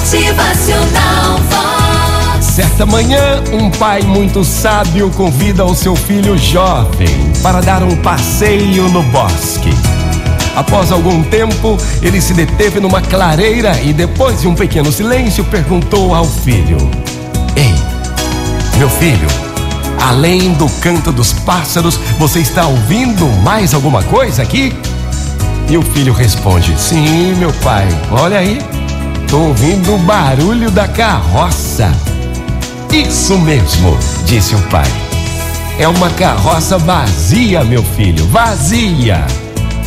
Motivacional Vox. Certa manhã, um pai muito sábio convida o seu filho jovem para dar um passeio no bosque. Após algum tempo, ele se deteve numa clareira e, depois de um pequeno silêncio, perguntou ao filho: Ei, meu filho, além do canto dos pássaros, você está ouvindo mais alguma coisa aqui? E o filho responde: Sim, meu pai, olha aí, estou ouvindo o barulho da carroça. Isso mesmo, disse o pai. É uma carroça vazia, meu filho, vazia.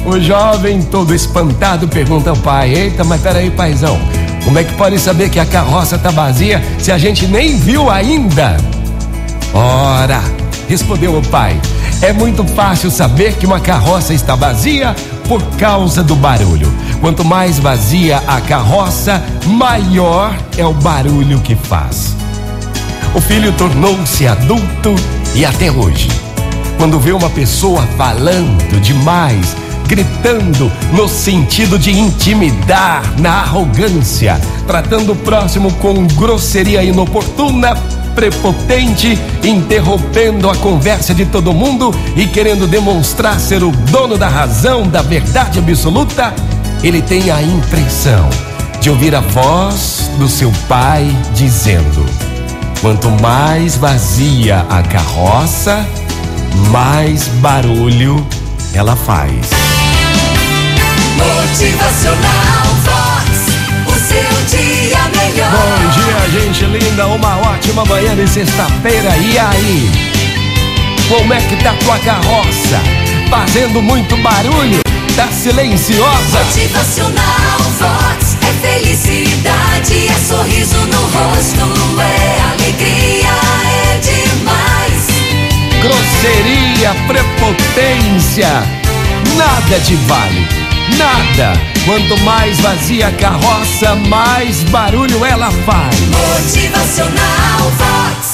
O jovem, todo espantado, pergunta ao pai: Eita, mas peraí, paizão, como é que pode saber que a carroça tá vazia se a gente nem viu ainda? Ora, respondeu o pai, é muito fácil saber que uma carroça está vazia por causa do barulho. Quanto mais vazia a carroça, maior é o barulho que faz. O filho tornou-se adulto e até hoje, quando vê uma pessoa falando demais, gritando no sentido de intimidar, na arrogância, tratando o próximo com grosseria inoportuna, prepotente, interrompendo a conversa de todo mundo e querendo demonstrar ser o dono da razão, da verdade absoluta, ele tem a impressão de ouvir a voz do seu pai dizendo: quanto mais vazia a carroça, mais barulho ela faz. Motivacional Vox. O seu dia melhor. Gente linda, uma ótima manhã de sexta-feira. E aí? Como é que tá tua carroça? Fazendo muito barulho? Tá silenciosa? Motivacional Vox. É felicidade, é sorriso no rosto, é alegria, é demais. Grosseria, prepotência, nada te vale, nada. Quanto mais vazia a carroça, mais barulho ela faz. Motivacional Vox.